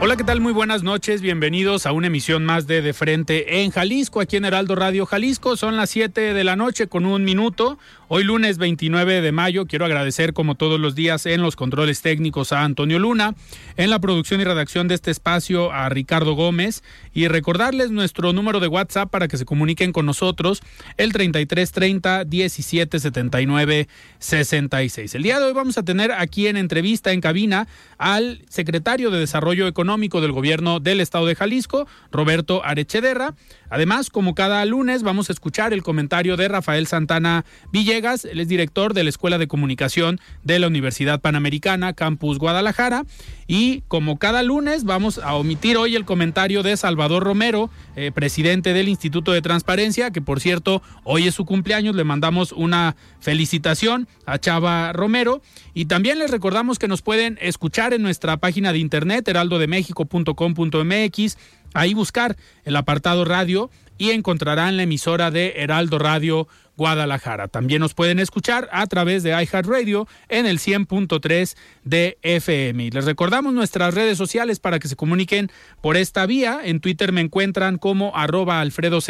Hola, ¿qué tal? Muy buenas noches. Bienvenidos a una emisión más de De Frente en Jalisco, aquí en Heraldo Radio Jalisco. Son las 7 de la noche con un minuto. Hoy lunes 29 de mayo quiero agradecer como todos los días en los controles técnicos a Antonio Luna, en la producción y redacción de este espacio a Ricardo Gómez y recordarles nuestro número de WhatsApp para que se comuniquen con nosotros el 3330 1779 66. El día de hoy vamos a tener aquí en entrevista en cabina al secretario de Desarrollo Económico del Gobierno del Estado de Jalisco, Roberto Arechederra. Además, como cada lunes, vamos a escuchar el comentario de Rafael Santana Villegas, él es director de la Escuela de Comunicación de la Universidad Panamericana, Campus Guadalajara. Y como cada lunes, vamos a omitir hoy el comentario de Salvador Romero, eh, presidente del Instituto de Transparencia, que por cierto, hoy es su cumpleaños, le mandamos una felicitación a Chava Romero. Y también les recordamos que nos pueden escuchar en nuestra página de internet, heraldodemexico.com.mx ahí buscar el apartado radio y encontrarán la emisora de Heraldo Radio Guadalajara. También nos pueden escuchar a través de iHeartRadio en el 100.3 de FM. les recordamos nuestras redes sociales para que se comuniquen por esta vía. En Twitter me encuentran como arroba Alfredo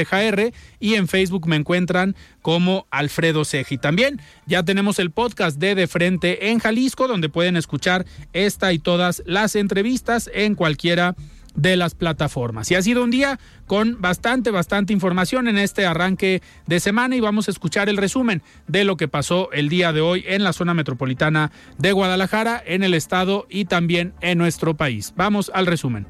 y en Facebook me encuentran como Alfredo Ceja. Y también ya tenemos el podcast de De Frente en Jalisco, donde pueden escuchar esta y todas las entrevistas en cualquiera de las plataformas. Y ha sido un día con bastante, bastante información en este arranque de semana y vamos a escuchar el resumen de lo que pasó el día de hoy en la zona metropolitana de Guadalajara, en el estado y también en nuestro país. Vamos al resumen.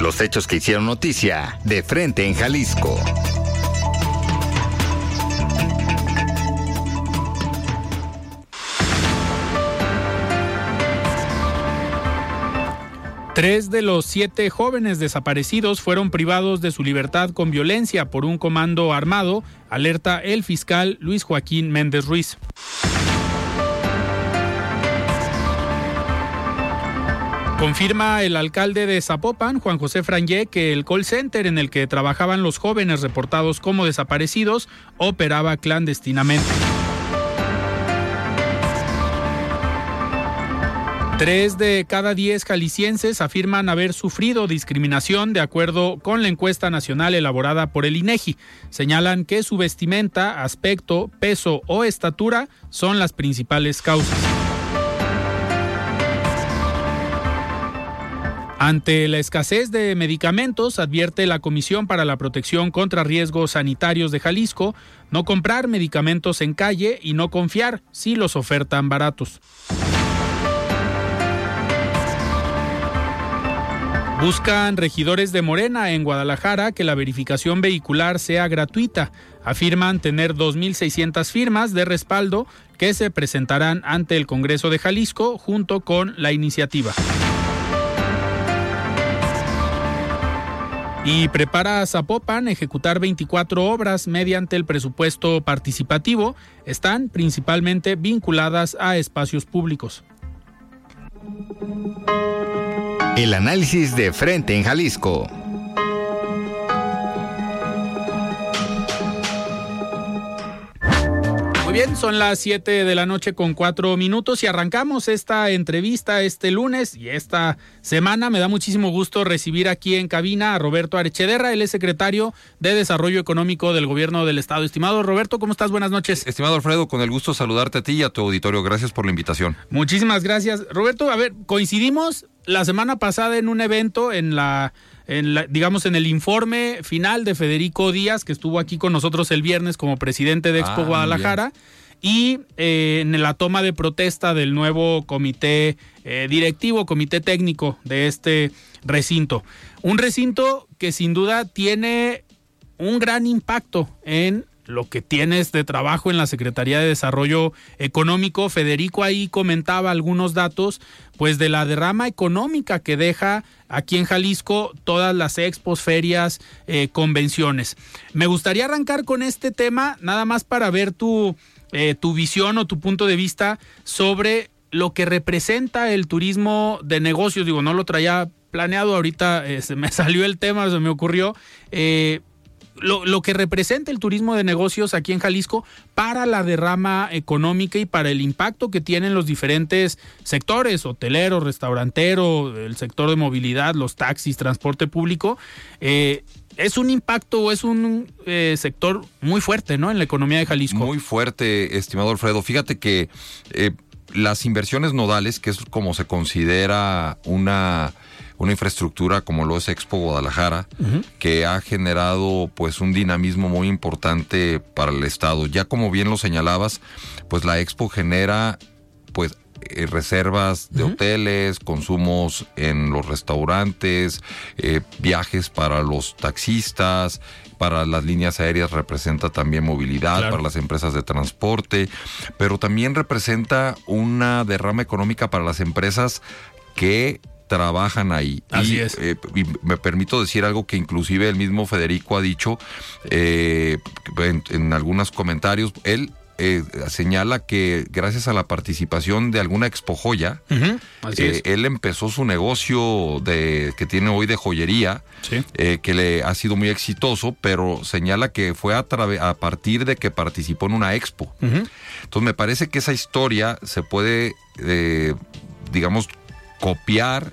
Los hechos que hicieron noticia de frente en Jalisco. Tres de los siete jóvenes desaparecidos fueron privados de su libertad con violencia por un comando armado, alerta el fiscal Luis Joaquín Méndez Ruiz. Confirma el alcalde de Zapopan, Juan José Frangé, que el call center en el que trabajaban los jóvenes reportados como desaparecidos operaba clandestinamente. Tres de cada diez jaliscienses afirman haber sufrido discriminación de acuerdo con la encuesta nacional elaborada por el INEGI. Señalan que su vestimenta, aspecto, peso o estatura son las principales causas. Ante la escasez de medicamentos, advierte la Comisión para la Protección contra Riesgos Sanitarios de Jalisco no comprar medicamentos en calle y no confiar si los ofertan baratos. Buscan regidores de Morena en Guadalajara que la verificación vehicular sea gratuita. Afirman tener 2.600 firmas de respaldo que se presentarán ante el Congreso de Jalisco junto con la iniciativa. Y prepara a Zapopan ejecutar 24 obras mediante el presupuesto participativo. Están principalmente vinculadas a espacios públicos. El análisis de frente en Jalisco. Muy bien, son las 7 de la noche con 4 minutos y arrancamos esta entrevista este lunes y esta semana. Me da muchísimo gusto recibir aquí en cabina a Roberto Arechederra, él es secretario de Desarrollo Económico del Gobierno del Estado. Estimado Roberto, ¿cómo estás? Buenas noches. Estimado Alfredo, con el gusto saludarte a ti y a tu auditorio. Gracias por la invitación. Muchísimas gracias. Roberto, a ver, coincidimos la semana pasada en un evento en la en la, digamos, en el informe final de Federico Díaz, que estuvo aquí con nosotros el viernes como presidente de Expo Ah, Guadalajara, y eh, en la toma de protesta del nuevo comité eh, directivo, comité técnico de este recinto. Un recinto que sin duda tiene un gran impacto en lo que tienes de trabajo en la Secretaría de Desarrollo Económico. Federico ahí comentaba algunos datos, pues de la derrama económica que deja aquí en Jalisco todas las expos, ferias, eh, convenciones. Me gustaría arrancar con este tema, nada más para ver tu, eh, tu visión o tu punto de vista sobre lo que representa el turismo de negocios. Digo, no lo traía planeado, ahorita eh, se me salió el tema, se me ocurrió. Lo, lo, que representa el turismo de negocios aquí en Jalisco para la derrama económica y para el impacto que tienen los diferentes sectores, hotelero, restaurantero, el sector de movilidad, los taxis, transporte público. Eh, es un impacto o es un eh, sector muy fuerte, ¿no? En la economía de Jalisco. Muy fuerte, estimado Alfredo. Fíjate que eh, las inversiones nodales, que es como se considera una una infraestructura como lo es Expo Guadalajara, uh -huh. que ha generado pues un dinamismo muy importante para el estado. Ya como bien lo señalabas, pues la Expo genera pues eh, reservas de uh -huh. hoteles, consumos en los restaurantes, eh, viajes para los taxistas, para las líneas aéreas representa también movilidad, claro. para las empresas de transporte, pero también representa una derrama económica para las empresas que trabajan ahí. Así y, es. Eh, y me permito decir algo que inclusive el mismo Federico ha dicho eh, en, en, algunos comentarios. Él eh, señala que gracias a la participación de alguna expo joya, uh -huh. eh, él empezó su negocio de que tiene hoy de joyería, sí. eh, que le ha sido muy exitoso, pero señala que fue a, a partir de que participó en una expo. Uh -huh. Entonces me parece que esa historia se puede, eh, digamos, copiar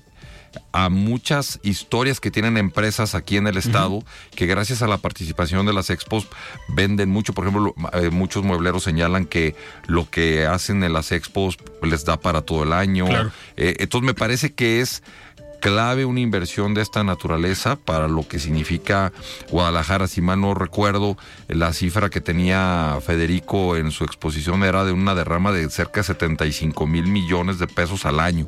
a muchas historias que tienen empresas aquí en el estado uh -huh. que gracias a la participación de las expos venden mucho. Por ejemplo, eh, muchos muebleros señalan que lo que hacen en las expos les da para todo el año. Claro. Eh, entonces me parece que es clave una inversión de esta naturaleza para lo que significa Guadalajara. Si mal no recuerdo, la cifra que tenía Federico en su exposición era de una derrama de cerca de 75 mil millones de pesos al año.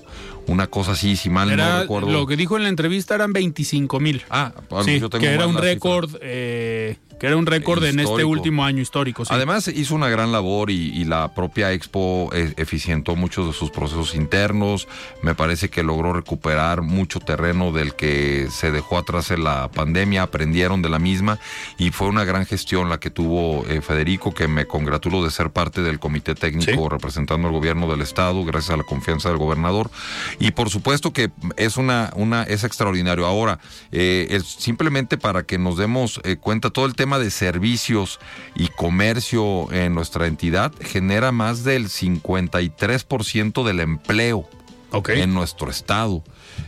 Una cosa así, si mal era, no recuerdo. Lo que dijo en la entrevista eran 25 mil. Ah, sí, yo tengo que era un récord. Eh, que era un récord en este último año histórico. Sí. Además hizo una gran labor y, y la propia Expo eh, eficientó muchos de sus procesos internos. Me parece que logró recuperar mucho terreno del que se dejó atrás en la pandemia, aprendieron de la misma y fue una gran gestión la que tuvo eh, Federico, que me congratulo de ser parte del comité técnico sí. representando al gobierno del estado, gracias a la confianza del gobernador. Y por supuesto que es una, una es extraordinario. Ahora, eh, es simplemente para que nos demos cuenta todo el tema de servicios y comercio en nuestra entidad genera más del 53% del empleo okay. en nuestro estado.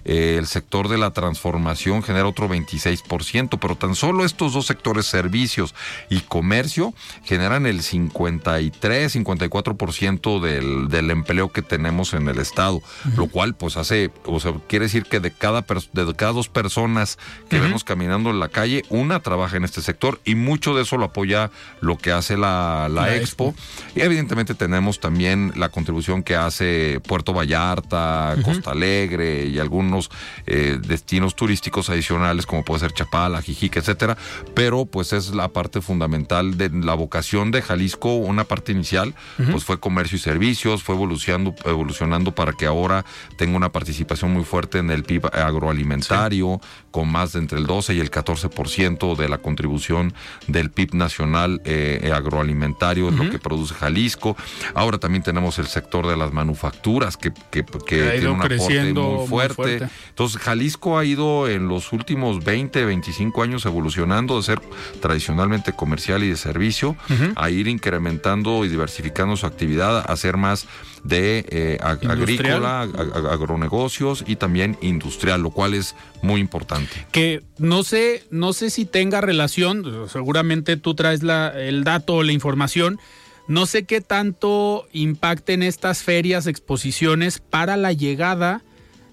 Eh, el sector de la transformación genera otro 26%, pero tan solo estos dos sectores, servicios y comercio, generan el 53, 54% del, del empleo que tenemos en el estado, uh -huh. lo cual pues hace, o sea, quiere decir que de cada, de cada dos personas que uh -huh. vemos caminando en la calle, una trabaja en este sector y mucho de eso lo apoya lo que hace la, la, la Expo. Expo. Y evidentemente tenemos también la contribución que hace Puerto Vallarta, uh -huh. Costa Alegre y algunos algunos eh, destinos turísticos adicionales como puede ser Chapala, Jijique, etcétera, pero pues es la parte fundamental de la vocación de Jalisco, una parte inicial, uh -huh. pues fue comercio y servicios, fue evolucionando, evolucionando para que ahora tenga una participación muy fuerte en el PIB agroalimentario, sí. Con más de entre el 12 y el 14% de la contribución del PIB nacional eh, agroalimentario, uh -huh. lo que produce Jalisco. Ahora también tenemos el sector de las manufacturas, que, tiene un aporte muy muy fuerte. fuerte. Entonces, Jalisco ha ido en los últimos 20, 25 años evolucionando de ser tradicionalmente comercial y de servicio a ir incrementando y diversificando su actividad, a ser más de eh, ag- agrícola, ag- ag- agronegocios y también industrial, lo cual es muy importante. que no sé, no sé si tenga relación, seguramente tú traes la, el dato o la información, no sé qué tanto impacten estas ferias, exposiciones para la llegada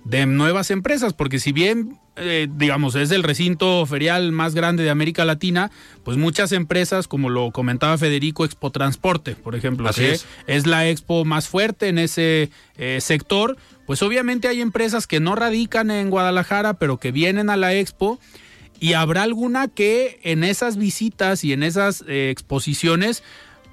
de nuevas empresas, porque si bien, eh, digamos, es el recinto ferial más grande de América Latina, pues muchas empresas, como lo comentaba Federico, Expo Transporte, por ejemplo, Así que es. es la expo más fuerte en ese eh, sector, pues obviamente hay empresas que no radican en Guadalajara, pero que vienen a la expo. Y habrá alguna que en esas visitas y en esas eh, exposiciones,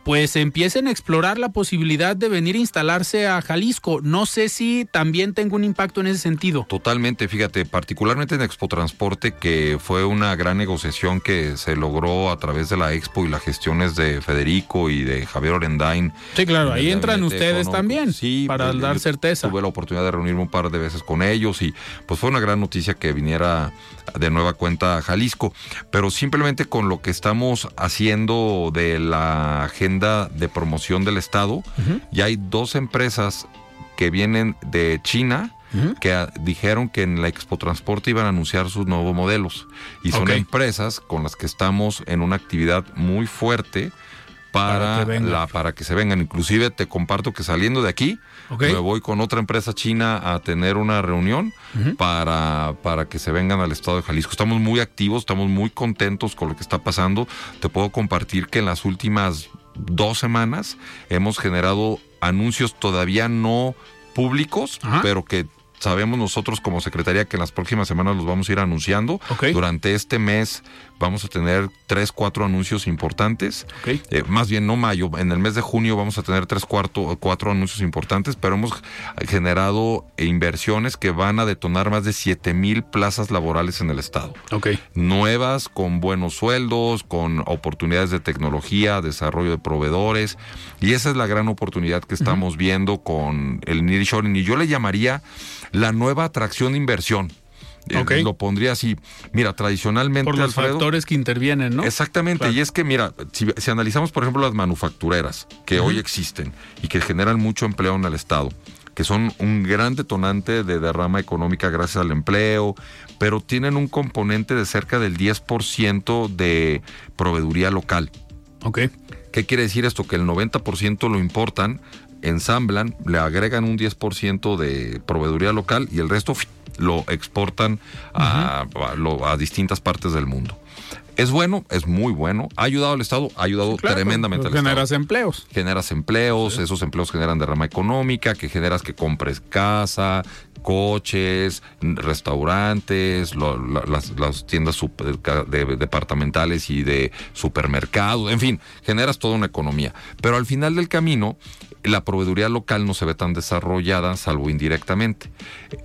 pues empiecen a explorar la posibilidad de venir a instalarse a Jalisco. No sé si también tenga un impacto en ese sentido. Totalmente, fíjate, particularmente en Expo Transporte, que fue una gran negociación que se logró a través de la Expo y las gestiones de Federico y de Javier Orendain. Sí, claro, ahí entran ustedes también Sí, para eh, dar certeza. Tuve la oportunidad de reunirme un par de veces con ellos y pues fue una gran noticia que viniera de nueva cuenta a Jalisco. Pero simplemente con lo que estamos haciendo de la agenda de promoción del Estado, ya hay dos empresas que vienen de China que dijeron que en la Expo Transporte iban a anunciar sus nuevos modelos. Y son empresas con las que estamos en una actividad muy fuerte para, Para que la para que se vengan. Inclusive te comparto que saliendo de aquí me voy con otra empresa china a tener una reunión para, para que se vengan al estado de Jalisco. Estamos muy activos, estamos muy contentos con lo que está pasando. Te puedo compartir que en las últimas dos semanas hemos generado anuncios todavía no públicos, Ajá. pero que sabemos nosotros como secretaría que en las próximas semanas los vamos a ir anunciando. Durante este mes vamos a tener tres, cuatro anuncios importantes. Ok. Eh, más bien no mayo, en el mes de junio vamos a tener tres, cuarto, cuatro anuncios importantes, pero hemos generado inversiones que van a detonar más de 7 mil plazas laborales en el estado Ok. nuevas, con buenos sueldos, con oportunidades de tecnología, desarrollo de proveedores. Y esa es la gran oportunidad que estamos viendo con el nearshoring. Y yo le llamaría la nueva atracción de inversión. Eh. Lo pondría así. Mira, tradicionalmente, Por los Alfredo, factores que intervienen, ¿no? Exactamente, Claro. y es que mira, si, si analizamos por ejemplo las manufactureras que hoy existen y que generan mucho empleo en el Estado, que son un gran detonante de derrama económica gracias al empleo, pero tienen un componente de cerca del 10% de proveeduría local. Ok. ¿Qué quiere decir esto? Que el 90% lo importan, ensamblan, le agregan un 10% de proveeduría local y el resto lo exportan a, a lo- a distintas partes del mundo. Es bueno, es muy bueno. Ha ayudado al Estado, ha ayudado Claro, tremendamente al pues Estado generas empleos. generas empleos, esos empleos generan derrama económica, que generas que compres casa, coches, restaurantes, lo- la- las, las tiendas super- de- departamentales y de supermercados, en fin, generas toda una economía. Pero al final del camino, la proveeduría local no se ve tan desarrollada, salvo indirectamente.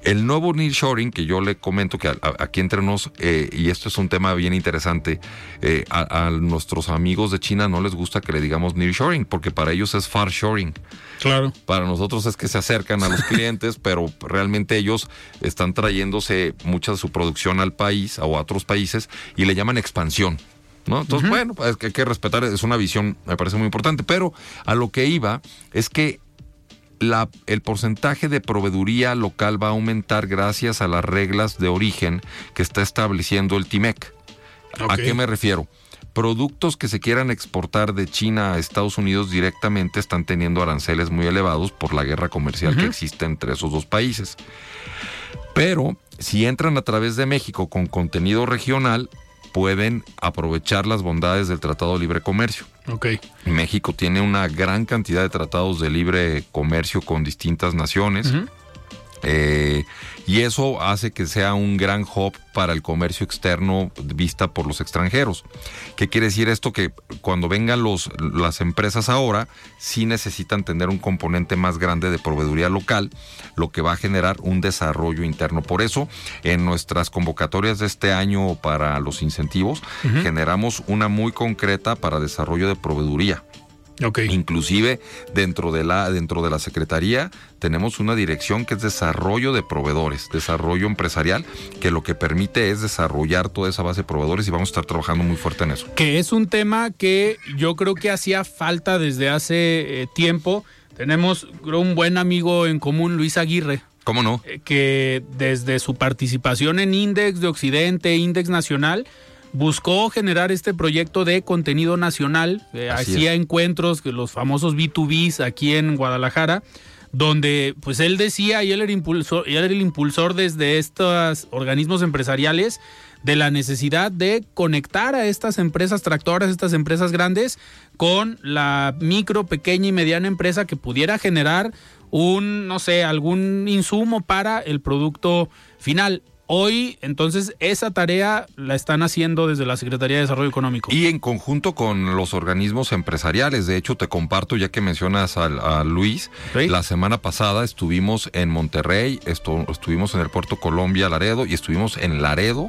El nuevo nearshoring, que yo le comento que a- a- aquí entre nos, eh, y esto es un tema bien interesante, eh, a, a nuestros amigos de China no les gusta que le digamos nearshoring, porque para ellos es farshoring. Claro. Para nosotros es que se acercan a los clientes, pero realmente ellos están trayéndose mucha de su producción al país o a otros países y le llaman expansión. ¿No? Entonces, bueno, pues, que hay que respetar, es una visión, me parece muy importante, pero a lo que iba es que la, el porcentaje de proveeduría local va a aumentar gracias a las reglas de origen que está estableciendo el TIMEC. ¿A qué me refiero? Productos que se quieran exportar de China a Estados Unidos directamente están teniendo aranceles muy elevados por la guerra comercial que existe entre esos dos países. Pero si entran a través de México con contenido regional, pueden aprovechar las bondades del Tratado de Libre Comercio. Ok. México tiene una gran cantidad de tratados de libre comercio con distintas naciones. Eh, y eso hace que sea un gran hub para el comercio externo vista por los extranjeros. ¿Qué quiere decir esto? Que cuando vengan los, las empresas ahora, sí necesitan tener un componente más grande de proveeduría local, lo que va a generar un desarrollo interno. Por eso, en nuestras convocatorias de este año para los incentivos, generamos una muy concreta para desarrollo de proveeduría. Inclusive dentro de la dentro de la secretaría tenemos una dirección que es desarrollo de proveedores, desarrollo empresarial, que lo que permite es desarrollar toda esa base de proveedores y vamos a estar trabajando muy fuerte en eso. Que es un tema que yo creo que hacía falta desde hace eh, tiempo. Tenemos un buen amigo en común, Luis Aguirre. ¿Cómo no? Eh, que desde su participación en Index de Occidente, Index Nacional, buscó generar este proyecto de contenido nacional, eh, hacía encuentros, los famosos B2Bs aquí en Guadalajara, donde pues él decía y él era, impulsor, y él era el impulsor desde estos organismos empresariales de la necesidad de conectar a estas empresas tractoras, estas empresas grandes, con la micro, pequeña y mediana empresa que pudiera generar un, no sé, algún insumo para el producto final. Hoy, entonces, esa tarea la están haciendo desde la Secretaría de Desarrollo Económico. Y en conjunto con los organismos empresariales. De hecho, te comparto, ya que mencionas a, Luis, la semana pasada estuvimos en Monterrey, estuvimos en el Puerto Colombia, Laredo, y estuvimos en Laredo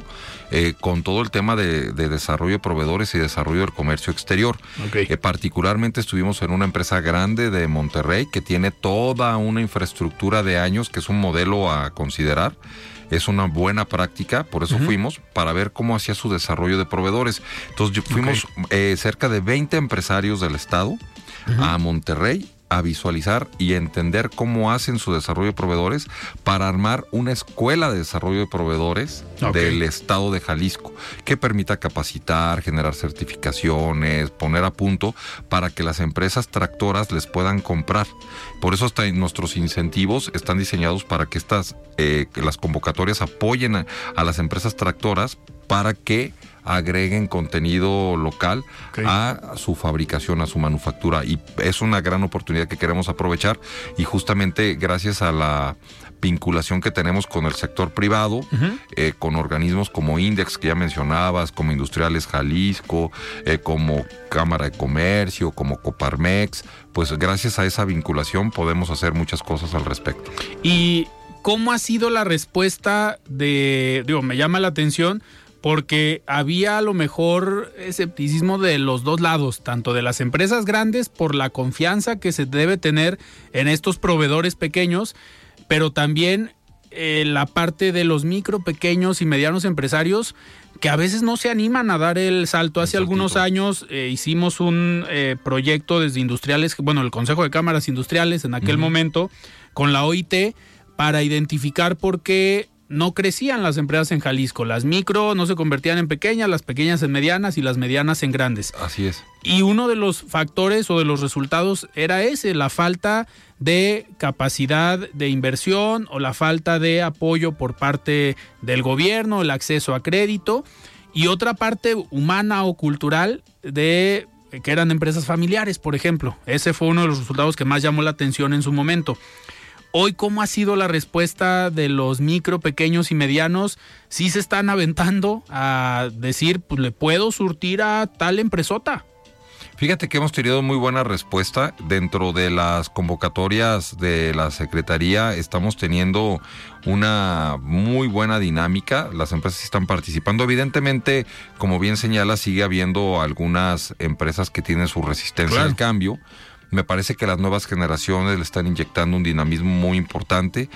eh, con todo el tema de, desarrollo de proveedores y desarrollo del comercio exterior. Eh, particularmente estuvimos en una empresa grande de Monterrey que tiene toda una infraestructura de años, que es un modelo a considerar es una buena práctica, por eso fuimos, para ver cómo hacía su desarrollo de proveedores. Entonces fuimos eh, cerca de 20 empresarios del estado a Monterrey a visualizar y entender cómo hacen su desarrollo de proveedores para armar una escuela de desarrollo de proveedores del estado de Jalisco que permita capacitar, generar certificaciones, poner a punto para que las empresas tractoras les puedan comprar. Por eso hasta nuestros incentivos están diseñados para que estas eh, las convocatorias apoyen a las empresas tractoras para que agreguen contenido local a su fabricación, a su manufactura. Y es una gran oportunidad que queremos aprovechar y justamente gracias a la vinculación que tenemos con el sector privado, eh, con organismos como Index, que ya mencionabas, como Industriales Jalisco, eh, como Cámara de Comercio, como Coparmex, pues gracias a esa vinculación podemos hacer muchas cosas al respecto. ¿Y cómo ha sido la respuesta de, digo, me llama la atención, porque había a lo mejor escepticismo de los dos lados, tanto de las empresas grandes por la confianza que se debe tener en estos proveedores pequeños, pero también eh, la parte de los micro, pequeños y medianos empresarios que a veces no se animan a dar el salto. Hace algunos años eh, hicimos un eh, proyecto desde industriales, bueno, el Consejo de Cámaras Industriales en aquel momento, con la OIT, para identificar por qué no crecían las empresas en Jalisco. Las micro no se convertían en pequeñas, las pequeñas en medianas y las medianas en grandes. Así es. Y uno de los factores o de los resultados era ese, la falta de capacidad de inversión o la falta de apoyo por parte del gobierno, el acceso a crédito y otra parte humana o cultural de que eran empresas familiares, por ejemplo. Ese fue uno de los resultados que más llamó la atención en su momento. Hoy, ¿cómo ha sido la respuesta de los micro, pequeños y medianos? ¿Sí se están aventando a decir, pues le puedo surtir a tal empresota? Fíjate que hemos tenido muy buena respuesta dentro de las convocatorias de la Secretaría. Estamos teniendo una muy buena dinámica. Las empresas están participando. Evidentemente, como bien señala, sigue habiendo algunas empresas que tienen su resistencia al cambio me parece que las nuevas generaciones le están inyectando un dinamismo muy importante,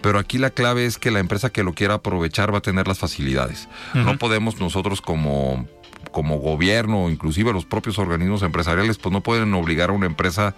pero aquí la clave es que la empresa que lo quiera aprovechar va a tener las facilidades. No podemos nosotros como como gobierno, inclusive los propios organismos empresariales, pues no pueden obligar a una empresa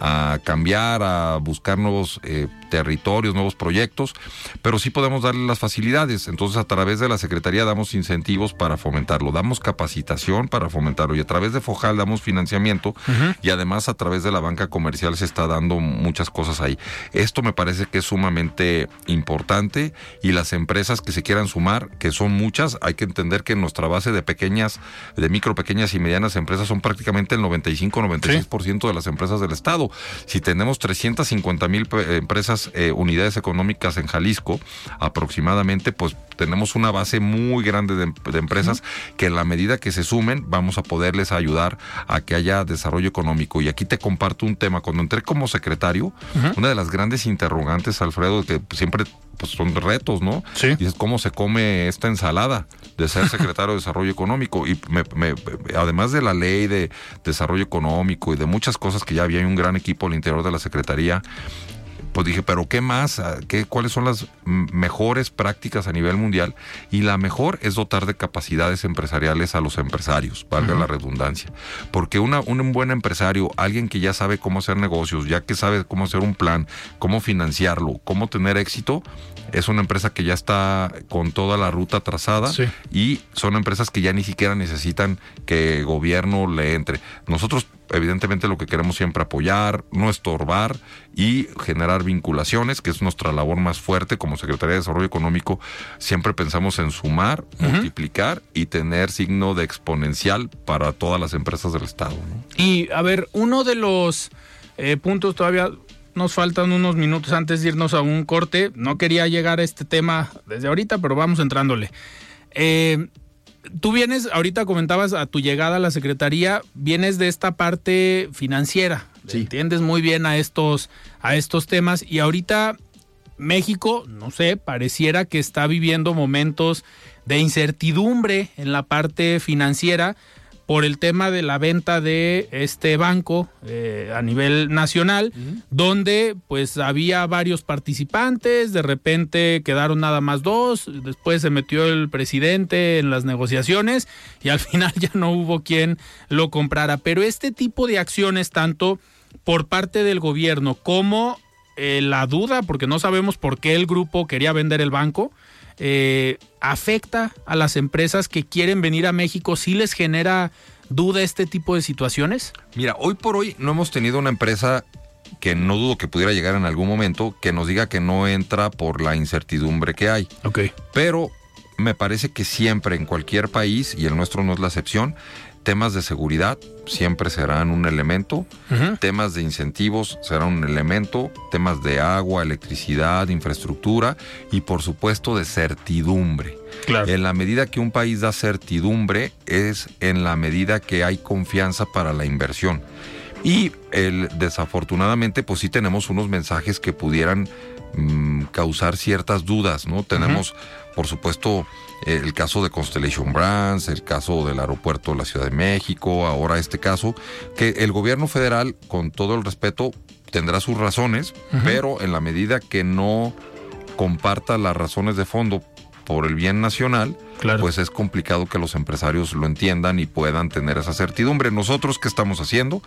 a cambiar, a buscar nuevos eh, territorios, nuevos proyectos, pero sí podemos darle las facilidades. Entonces, a través de la Secretaría damos incentivos para fomentarlo, damos capacitación para fomentarlo y a través de FOJAL damos financiamiento y además a través de la banca comercial se está dando muchas cosas ahí. Esto me parece que es sumamente importante y las empresas que se quieran sumar, que son muchas, hay que entender que nuestra base de pequeñas, de micro, pequeñas y medianas empresas son prácticamente el 95-96% de las empresas del Estado. Si tenemos 350 mil empresas, eh, unidades económicas en Jalisco, aproximadamente, pues tenemos una base muy grande de, empresas que en la medida que se sumen vamos a poderles ayudar a que haya desarrollo económico. Y aquí te comparto un tema. Cuando entré como secretario, una de las grandes interrogantes, Alfredo, que siempre pues son retos, ¿no? Sí. Dices, ¿cómo se come esta ensalada de ser secretario de Desarrollo Económico? Y me- me- además de la ley de desarrollo económico y de muchas cosas que ya había, un gran equipo al interior de la Secretaría, pues dije, pero ¿qué más? Ah, ¿Qué, ¿Cuáles son las mejores prácticas a nivel mundial? Y la mejor es dotar de capacidades empresariales a los empresarios, valga la redundancia. Porque una, un buen empresario, alguien que ya sabe cómo hacer negocios, ya que sabe cómo hacer un plan, cómo financiarlo, cómo tener éxito, es una empresa que ya está con toda la ruta trazada Sí. y son empresas que ya ni siquiera necesitan que gobierno le entre. Nosotros evidentemente lo que queremos siempre apoyar, no estorbar y generar vinculaciones, que es nuestra labor más fuerte como Secretaría de Desarrollo Económico. Siempre pensamos en sumar, multiplicar y tener signo de exponencial para todas las empresas del Estado. ¿no? Y a ver, uno de los eh, puntos todavía nos faltan unos minutos antes de irnos a un corte. No quería llegar a este tema desde ahorita, pero vamos entrándole. Eh, tú vienes, ahorita comentabas a tu llegada a la Secretaría, vienes de esta parte financiera. Entiendes muy bien a estos, a estos temas. Y ahorita México, no sé, pareciera que está viviendo momentos de incertidumbre en la parte financiera por el tema de la venta de este banco eh, a nivel nacional, donde pues había varios participantes, de repente quedaron nada más dos, después se metió el presidente en las negociaciones y al final ya no hubo quien lo comprara. Pero este tipo de acciones, tanto por parte del gobierno como eh, la duda, porque no sabemos por qué el grupo quería vender el banco, eh, afecta a las empresas que quieren venir a México, ¿sí les genera duda este tipo de situaciones? Mira, hoy por hoy no hemos tenido una empresa que no dudo que pudiera llegar en algún momento que nos diga que no entra por la incertidumbre que hay. Ok. Pero me parece que siempre en cualquier país, y el nuestro no es la excepción, temas de seguridad siempre serán un elemento, temas de incentivos serán un elemento, temas de agua, electricidad, infraestructura y por supuesto de certidumbre. Claro. En la medida que un país da certidumbre es en la medida que hay confianza para la inversión. Y el, desafortunadamente, pues sí tenemos unos mensajes que pudieran mm, causar ciertas dudas, ¿no? Tenemos, por supuesto, el caso de Constellation Brands, el caso del aeropuerto de la Ciudad de México, ahora este caso, que el gobierno federal, con todo el respeto, tendrá sus razones, pero en la medida que no comparta las razones de fondo por el bien nacional, Claro. pues es complicado que los empresarios lo entiendan y puedan tener esa certidumbre. Nosotros, ¿qué estamos haciendo?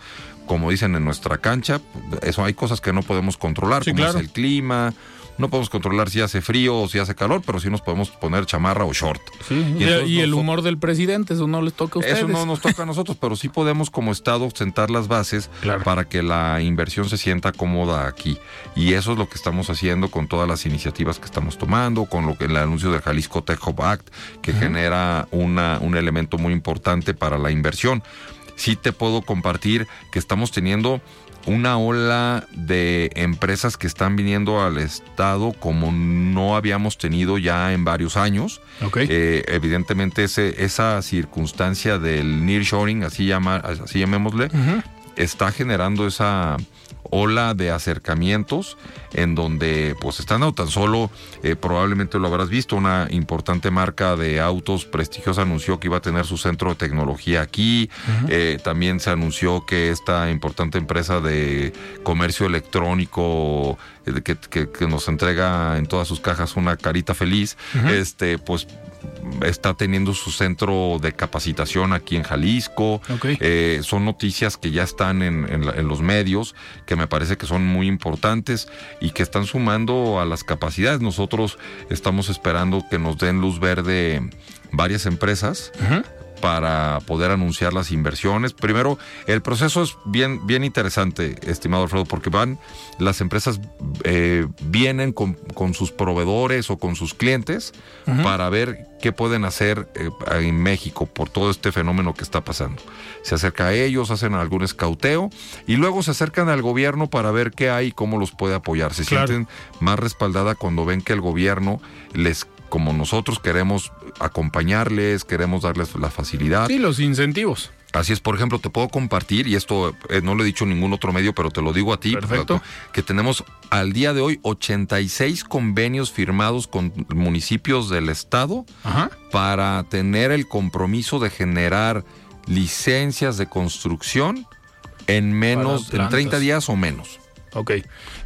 Como dicen en nuestra cancha, eso hay cosas que no podemos controlar, Sí, como claro. es el clima. No podemos controlar si hace frío o si hace calor, pero sí nos podemos poner chamarra o short. Y, entonces y el humor del presidente, eso no les toca a ustedes. Eso no nos toca a nosotros, pero sí podemos como Estado sentar las bases Claro. para que la inversión se sienta cómoda aquí. Y eso es lo que estamos haciendo con todas las iniciativas que estamos tomando, con lo que el anuncio del Jalisco Tech Hub Act, que genera una, un elemento muy importante para la inversión. Sí te puedo compartir que estamos teniendo una ola de empresas que están viniendo al Estado como no habíamos tenido ya en varios años. Eh, evidentemente ese, esa circunstancia del nearshoring, así, llama, así llamémosle, está generando esa ola de acercamientos en donde pues están no tan solo eh, probablemente lo habrás visto una importante marca de autos prestigiosa anunció que iba a tener su centro de tecnología aquí. Eh, también se anunció que esta importante empresa de comercio electrónico eh, que, que- que nos entrega en todas sus cajas una carita feliz este pues está teniendo su centro de capacitación aquí en Jalisco. Eh, son noticias que ya están en, en la- en los medios, que me parece que son muy importantes y que están sumando a las capacidades. Nosotros estamos esperando que nos den luz verde varias empresas para poder anunciar las inversiones. Primero, el proceso es bien, bien interesante, estimado Alfredo, porque van, las empresas eh, vienen con, con sus proveedores o con sus clientes para ver qué pueden hacer eh, en México por todo este fenómeno que está pasando. Se acerca a ellos, hacen algún escauteo y luego se acercan al gobierno para ver qué hay y cómo los puede apoyar. Se Claro. sienten más respaldada cuando ven que el gobierno les como nosotros queremos acompañarles, queremos darles la facilidad. Sí, los incentivos. Así es, por ejemplo, te puedo compartir, y esto eh, no lo he dicho en ningún otro medio, pero te lo digo a ti, Perfecto. que tenemos al día de hoy 86 convenios firmados con municipios del estado Ajá. para tener el compromiso de generar licencias de construcción en menos, en 30 plantas. días o menos. Ok.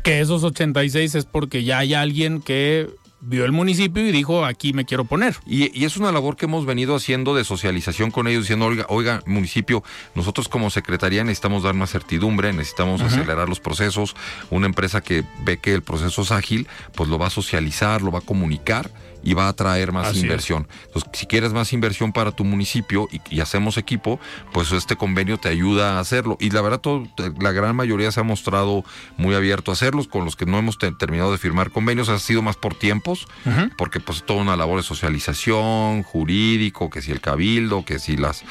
Que esos 86 es porque ya hay alguien que vio el municipio y dijo, aquí me quiero poner. Y, y es una labor que hemos venido haciendo de socialización con ellos, diciendo, oiga, oiga, municipio, nosotros como secretaría necesitamos dar más certidumbre, necesitamos acelerar los procesos. Una empresa que ve que el proceso es ágil, pues lo va a socializar, lo va a comunicar y va a traer más Así es. inversión. Entonces, si quieres más inversión para tu municipio y, y hacemos equipo, pues este convenio te ayuda a hacerlo. Y la verdad, todo- la gran mayoría se ha mostrado muy abierto a hacerlos. Con los que no hemos te- terminado de firmar convenios ha sido más por porque pues es toda una labor de socialización, jurídico, que si el cabildo, que si las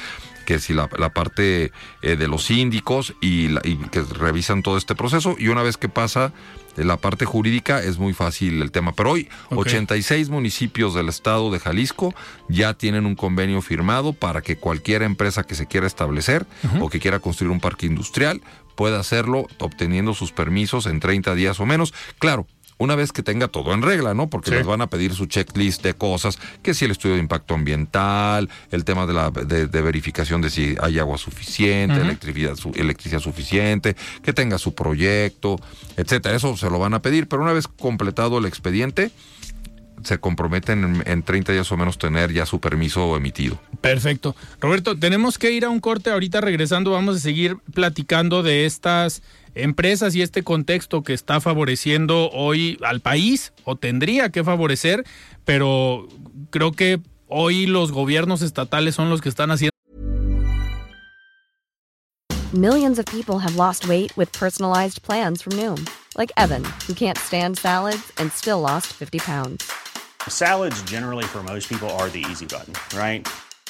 que si la, la parte eh, de los síndicos y, la- y que revisan todo este proceso y una vez que pasa eh, la parte jurídica es muy fácil el tema. Pero hoy Ok. 86 municipios del estado de Jalisco ya tienen un convenio firmado para que cualquier empresa que se quiera establecer o que quiera construir un parque industrial pueda hacerlo obteniendo sus permisos en 30 días o menos. Claro. Una vez que tenga todo en regla, ¿no? Porque Sí. les van a pedir su checklist de cosas, que si el estudio de impacto ambiental, el tema de la de, de verificación de si hay agua suficiente, electricidad, su- electricidad suficiente, que tenga su proyecto, etcétera. Eso se lo van a pedir, pero una vez completado el expediente, se comprometen en, en 30 días o menos tener ya su permiso emitido. Perfecto. Roberto, tenemos que ir a un corte. Ahorita regresando vamos a seguir platicando de estas empresas y este contexto que está favoreciendo hoy al país o tendría que favorecer, pero creo que hoy los gobiernos estatales son los que están haciendo Millions of people have lost weight with personalized plans from Noom, like Evan, who can't stand salads and still lost 50 pounds. Salads, generally, for most people, are the easy button, right?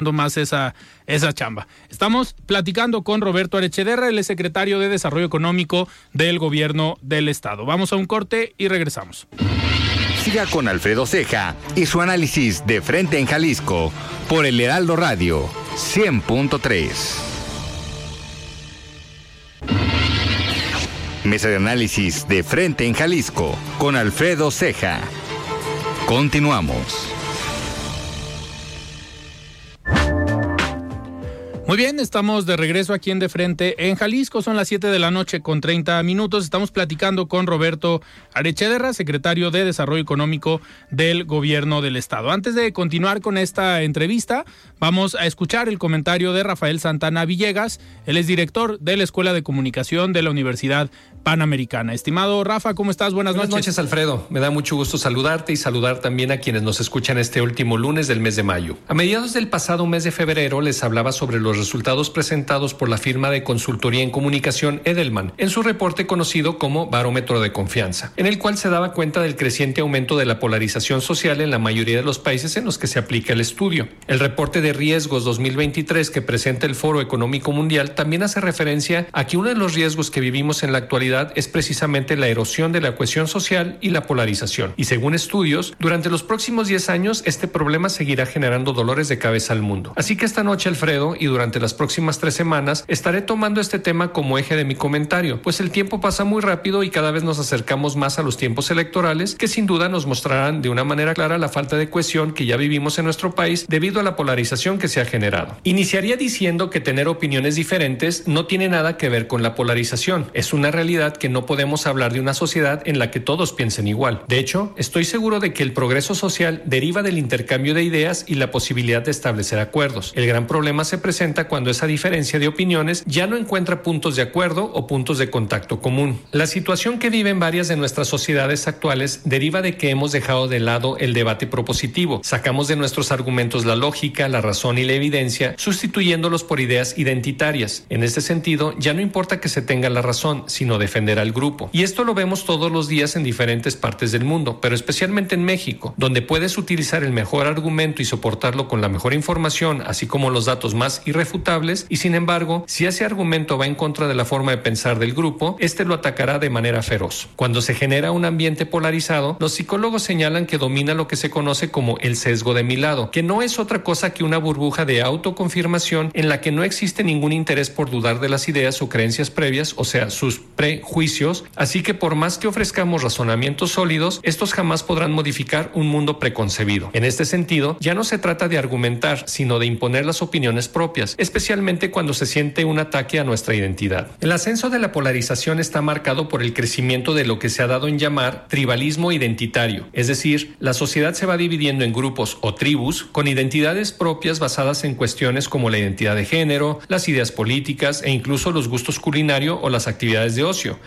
Más esa, esa chamba. Estamos platicando con Roberto Arechederra, el secretario de Desarrollo Económico del Gobierno del Estado. Vamos a un corte y regresamos. Siga con Alfredo Ceja y su análisis de frente en Jalisco por el Heraldo Radio 100.3. Mesa de análisis de frente en Jalisco con Alfredo Ceja. Continuamos. Muy bien, estamos de regreso aquí en De Frente en Jalisco. Son las 7 de la noche con 30 minutos. Estamos platicando con Roberto Arechederra, secretario de Desarrollo Económico del Gobierno del Estado. Antes de continuar con esta entrevista, vamos a escuchar el comentario de Rafael Santana Villegas. Él es director de la Escuela de Comunicación de la Universidad Panamericana. Estimado Rafa, ¿cómo estás? Buenas, Buenas noches. noches, Alfredo. Me da mucho gusto saludarte y saludar también a quienes nos escuchan este último lunes del mes de mayo. A mediados del pasado mes de febrero les hablaba sobre los resultados presentados por la firma de consultoría en comunicación Edelman en su reporte conocido como Barómetro de Confianza, en el cual se daba cuenta del creciente aumento de la polarización social en la mayoría de los países en los que se aplica el estudio. El reporte de riesgos 2023 que presenta el Foro Económico Mundial también hace referencia a que uno de los riesgos que vivimos en la actualidad es precisamente la erosión de la cohesión social y la polarización. Y según estudios, durante los próximos 10 años este problema seguirá generando dolores de cabeza al mundo. Así que esta noche, Alfredo, y durante durante las próximas tres semanas estaré tomando este tema como eje de mi comentario, pues el tiempo pasa muy rápido y cada vez nos acercamos más a los tiempos electorales que sin duda nos mostrarán de una manera clara la falta de cohesión que ya vivimos en nuestro país debido a la polarización que se ha generado. Iniciaría diciendo que tener opiniones diferentes no tiene nada que ver con la polarización. Es una realidad que no podemos hablar de una sociedad en la que todos piensen igual. De hecho, estoy seguro de que el progreso social deriva del intercambio de ideas y la posibilidad de establecer acuerdos. El gran problema se presenta cuando esa diferencia de opiniones ya no encuentra puntos de acuerdo o puntos de contacto común. La situación que viven varias de nuestras sociedades actuales deriva de que hemos dejado de lado el debate propositivo. Sacamos de nuestros argumentos la lógica, la razón y la evidencia, sustituyéndolos por ideas identitarias. En este sentido, ya no importa que se tenga la razón, sino defender al grupo. Y esto lo vemos todos los días en diferentes partes del mundo, pero especialmente en México, donde puedes utilizar el mejor argumento y soportarlo con la mejor información, así como los datos más irrefutables, y sin embargo, si ese argumento va en contra de la forma de pensar del grupo, este lo atacará de manera feroz. Cuando se genera un ambiente polarizado, los psicólogos señalan que domina lo que se conoce como el sesgo de mi lado, que no es otra cosa que una burbuja de autoconfirmación en la que no existe ningún interés por dudar de las ideas o creencias previas, o sea, sus prejuicios, así que por más que ofrezcamos razonamientos sólidos, estos jamás podrán modificar un mundo preconcebido. En este sentido, ya no se trata de argumentar, sino de imponer las opiniones propias, especialmente cuando se siente un ataque a nuestra identidad. El ascenso de la polarización está marcado por el crecimiento de lo que se ha dado en llamar tribalismo identitario, es decir, la sociedad se va dividiendo en grupos o tribus con identidades propias basadas en cuestiones como la identidad de género, las ideas políticas e incluso los gustos culinarios o las actividades de ocio.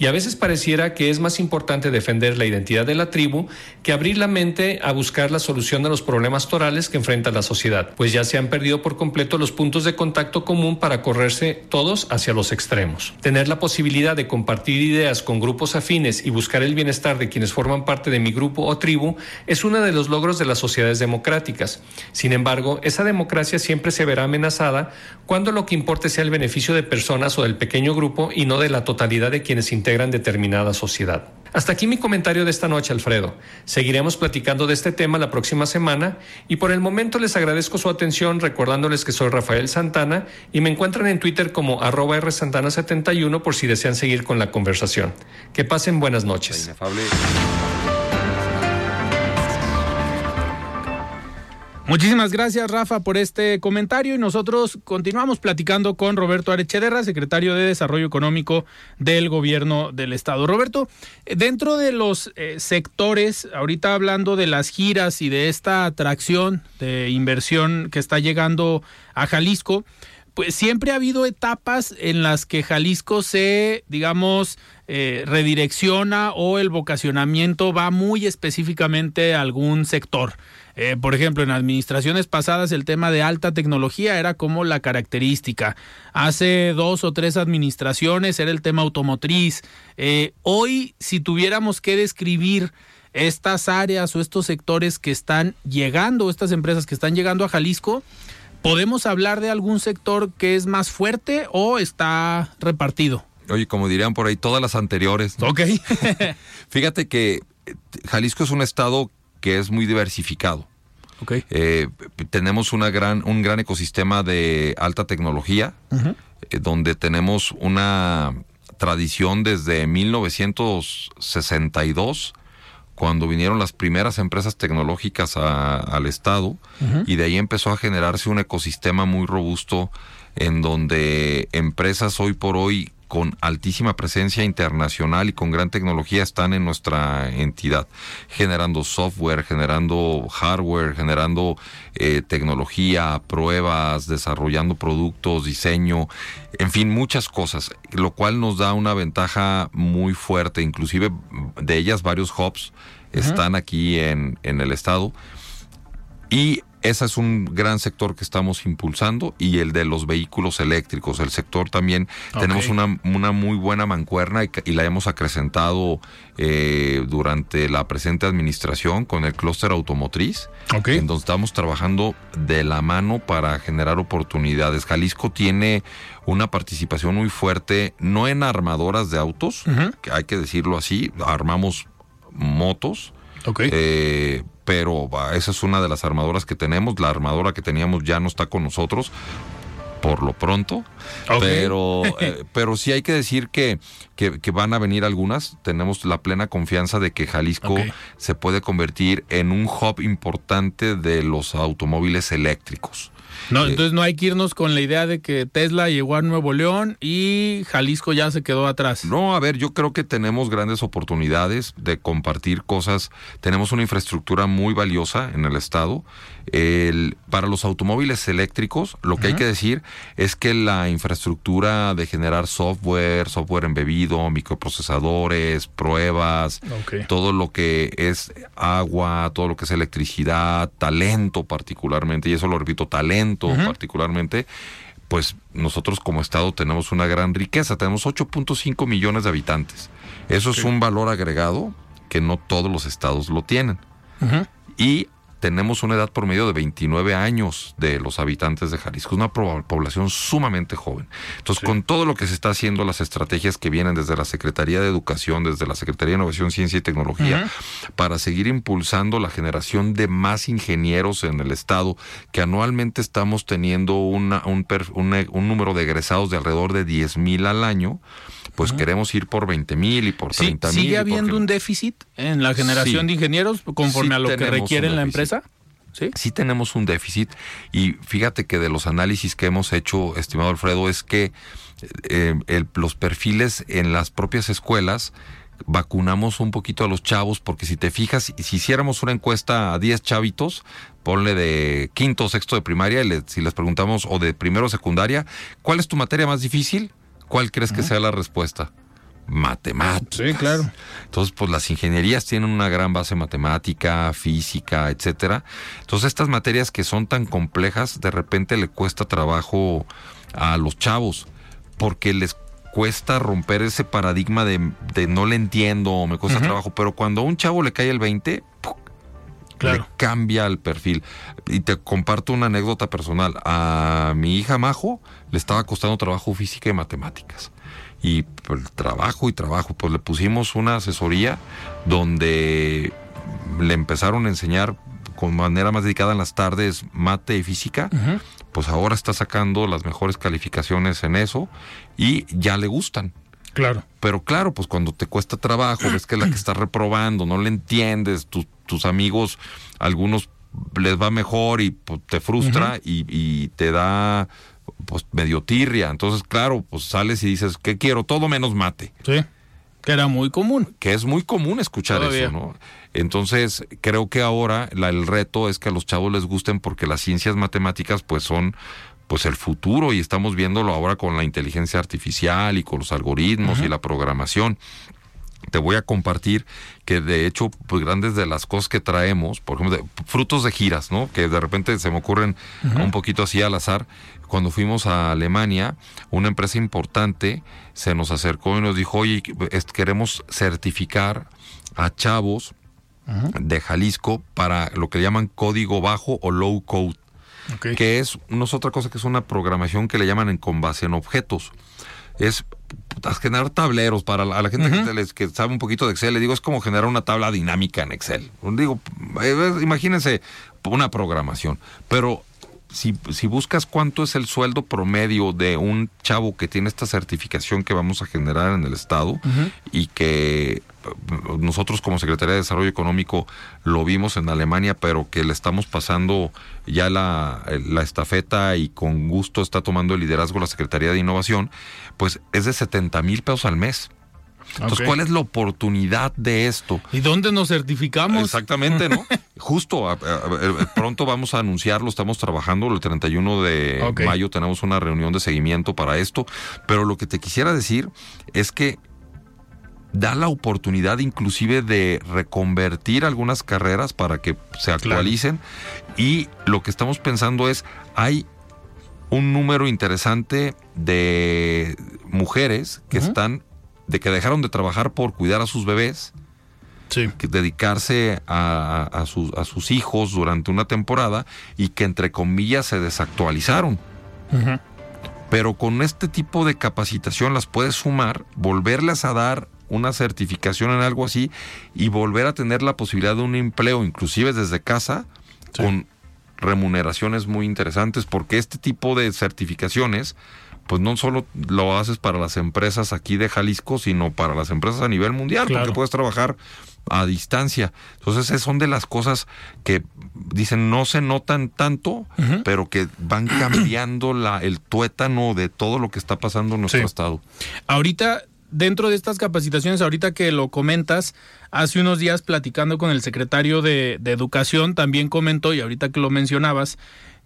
Y a veces pareciera que es más importante defender la identidad de la tribu que abrir la mente a buscar la solución a los problemas torales que enfrenta la sociedad, pues ya se han perdido por completo los puntos de contacto común para correrse todos hacia los extremos. Tener la posibilidad de compartir ideas con grupos afines y buscar el bienestar de quienes forman parte de mi grupo o tribu es uno de los logros de las sociedades democráticas. Sin embargo, esa democracia siempre se verá amenazada cuando lo que importe sea el beneficio de personas o del pequeño grupo y no de la totalidad de quienes integran determinada sociedad. Hasta aquí mi comentario de esta noche, Alfredo. Seguiremos platicando de este tema la próxima semana y por el momento les agradezco su atención recordándoles que soy Rafael Santana y me encuentran en Twitter como arroba rsantana71 por si desean seguir con la conversación. Que pasen buenas noches. Muchísimas gracias, Rafa, por este comentario y nosotros continuamos platicando con Roberto Arechederra, secretario de Desarrollo Económico del Gobierno del Estado. Roberto, dentro de los eh, sectores, ahorita hablando de las giras y de esta atracción de inversión que está llegando a Jalisco, pues siempre ha habido etapas en las que Jalisco se, digamos, eh, redirecciona o el vocacionamiento va muy específicamente a algún sector. Eh, por ejemplo, en administraciones pasadas el tema de alta tecnología era como la característica. Hace dos o tres administraciones era el tema automotriz. Eh, hoy, si tuviéramos que describir estas áreas o estos sectores que están llegando, estas empresas que están llegando a Jalisco, ¿podemos hablar de algún sector que es más fuerte o está repartido? Oye, como dirían por ahí, todas las anteriores. Ok. Fíjate que Jalisco es un estado que es muy diversificado. Okay. Eh, tenemos una gran, un gran ecosistema de alta tecnología, eh, donde tenemos una tradición desde 1962, cuando vinieron las primeras empresas tecnológicas al Estado, y de ahí empezó a generarse un ecosistema muy robusto en donde empresas hoy por hoy con altísima presencia internacional y con gran tecnología están en nuestra entidad, generando software, generando hardware, generando eh, tecnología, pruebas, desarrollando productos, diseño, en fin, muchas cosas, lo cual nos da una ventaja muy fuerte, inclusive de ellas varios hubs están aquí en, en el estado. Y ese es un gran sector que estamos impulsando y el de los vehículos eléctricos. El sector también tenemos una, una, muy buena mancuerna y, la hemos acrecentado eh, durante la presente administración con el clúster automotriz, en donde estamos trabajando de la mano para generar oportunidades. Jalisco tiene una participación muy fuerte, no en armadoras de autos, que hay que decirlo así, armamos motos. Eh, pero esa es una de las armadoras que tenemos. La armadora que teníamos ya no está con nosotros. por lo pronto, pero, eh, pero sí hay que decir que, que, que van a venir algunas. Tenemos la plena confianza de que Jalisco se puede convertir en un hub importante de los automóviles eléctricos. No, Eh, entonces no hay que irnos con la idea de que Tesla llegó a Nuevo León y Jalisco ya se quedó atrás. No, a ver, yo creo que tenemos grandes oportunidades de compartir cosas. Tenemos una infraestructura muy valiosa en el estado. El- para los automóviles eléctricos, lo que hay que decir es que la infraestructura de generar software, software embebido, microprocesadores, pruebas, todo lo que es agua, todo lo que es electricidad, talento particularmente, y eso lo repito, talento particularmente, pues nosotros como Estado tenemos una gran riqueza, tenemos 8.5 millones de habitantes. Eso es un valor agregado que no todos los estados lo tienen. Y tenemos una edad promedio de 29 años de los habitantes de Jalisco, una población sumamente joven. Entonces, con todo lo que se está haciendo, las estrategias que vienen desde la Secretaría de Educación, desde la Secretaría de Innovación, Ciencia y Tecnología, para seguir impulsando la generación de más ingenieros en el Estado, que anualmente estamos teniendo una- un, per- un- un número de egresados de alrededor de 10 mil al año, pues queremos ir por 20 mil y por Sí, 30 mil. ¿Sigue habiendo un déficit en la generación Sí. de ingenieros conforme Sí a lo que requiere la empresa? Sí. sí tenemos un déficit y fíjate que de los análisis que hemos hecho, estimado Alfredo, es que eh, el- los perfiles en las propias escuelas vacunamos un poquito a los chavos porque si te fijas, si hiciéramos una encuesta a 10 chavitos, ponle de quinto o sexto de primaria, y le- si les preguntamos o de primero o secundaria, ¿cuál es tu materia más difícil? ¿Cuál crees que sea la respuesta? Matemáticas. Sí, claro. Entonces, pues las ingenierías tienen una gran base matemática, física, etcétera. Entonces, estas materias que son tan complejas, de repente le cuesta trabajo a los chavos, porque les cuesta romper ese paradigma de, de no le entiendo me cuesta trabajo. Pero cuando a un chavo le cae el 20, ¡puc! Claro. le cambia el perfil. Y te comparto una anécdota personal. A mi hija Majo le estaba costando trabajo física y matemáticas. Y pues, trabajo y trabajo. Pues le pusimos una asesoría donde le empezaron a enseñar con manera más dedicada en las tardes mate y física. Pues ahora está sacando las mejores calificaciones en eso y ya le gustan. Claro. Pero claro, pues cuando te cuesta trabajo, ves que es la que está reprobando, no le entiendes, tus- tus amigos, algunos les va mejor y pues, te frustra y, y te da pues medio tirria. Entonces, claro, pues sales y dices, ¿qué quiero? Todo menos mate. Sí. Que era muy común. Que es muy común escuchar Todavía. eso, ¿no? Entonces, creo que ahora la- el reto es que a los chavos les gusten porque las ciencias matemáticas pues son pues el futuro y estamos viéndolo ahora con la inteligencia artificial y con los algoritmos y la programación. Te voy a compartir que de hecho, pues grandes de las cosas que traemos, por ejemplo, de- frutos de giras, ¿no? Que de repente se me ocurren un poquito así al azar. Cuando fuimos a Alemania, una empresa importante se nos acercó y nos dijo, oye, queremos certificar a chavos de Jalisco para lo que llaman código bajo o low code Que es no es otra cosa que es una programación que le llaman en con base en objetos. Es putas, generar tableros para la, a la gente que, que sabe un poquito de Excel. Le digo, es como generar una tabla dinámica en Excel. Digo, eh, imagínense una programación. Pero si, si buscas cuánto es el sueldo promedio de un chavo que tiene esta certificación que vamos a generar en el Estado y que nosotros como Secretaría de Desarrollo Económico lo vimos en Alemania, pero que le estamos pasando ya la, la estafeta y con gusto está tomando el liderazgo la Secretaría de Innovación, pues es de 70 mil pesos al mes. Entonces. ¿cuál es la oportunidad de esto? ¿Y dónde nos certificamos? Exactamente, ¿no? Justo, a- a- a- pronto vamos a anunciarlo, estamos trabajando, el 31 de mayo tenemos una reunión de seguimiento para esto, pero lo que te quisiera decir es que da la oportunidad inclusive de reconvertir algunas carreras para que se actualicen y lo que estamos pensando es, hay un número interesante de mujeres que están, de que dejaron de trabajar por cuidar a sus bebés, Sí. que dedicarse a, a sus, a sus hijos durante una temporada y que entre comillas se desactualizaron. Pero con este tipo de capacitación las puedes sumar, volverles a dar una certificación en algo así y volver a tener la posibilidad de un empleo, inclusive desde casa, con remuneraciones muy interesantes porque este tipo de certificaciones pues no solo lo haces para las empresas aquí de Jalisco, sino para las empresas a nivel mundial, porque puedes trabajar a distancia. Entonces, son de las cosas que dicen no se notan tanto, pero que van cambiando la, el tuétano de todo lo que está pasando en nuestro estado. Ahorita, dentro de estas capacitaciones, ahorita que lo comentas, hace unos días platicando con el secretario de, de Educación, también comentó, y ahorita que lo mencionabas,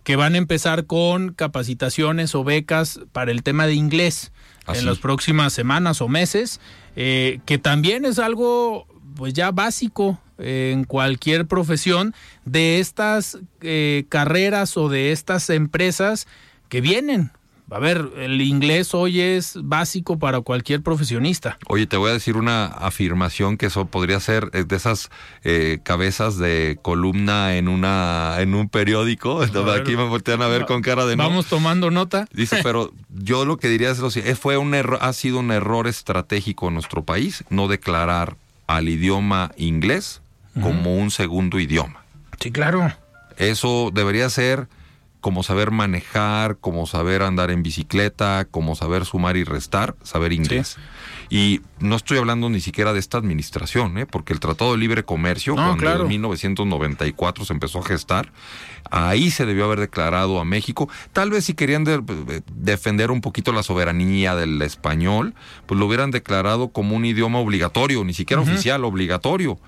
que van a empezar con capacitaciones o becas para el tema de inglés en las próximas semanas o meses, eh, que también es algo pues ya básico en cualquier profesión de estas eh, carreras o de estas empresas que vienen a ver, el inglés hoy es básico para cualquier profesionista. Oye, te voy a decir una afirmación que eso podría ser eh, de esas eh, cabezas de columna en una en un periódico. aquí me voltean a ver con cara de no. Vamos tomando nota. Dice, pero yo lo que diría es lo siguiente, fue un error, ha sido un error estratégico en nuestro país no declarar al idioma inglés como un segundo idioma. Sí, claro. Eso debería ser como saber manejar, como saber andar en bicicleta, como saber sumar y restar, saber inglés. Y no estoy hablando ni siquiera de esta administración, ¿eh? porque el Tratado de Libre Comercio, cuando en 1994 se empezó a gestar, ahí se debió haber declarado a México. Tal vez si querían defender un poquito la soberanía del español, pues lo hubieran declarado como un idioma obligatorio, ni siquiera oficial, obligatorio.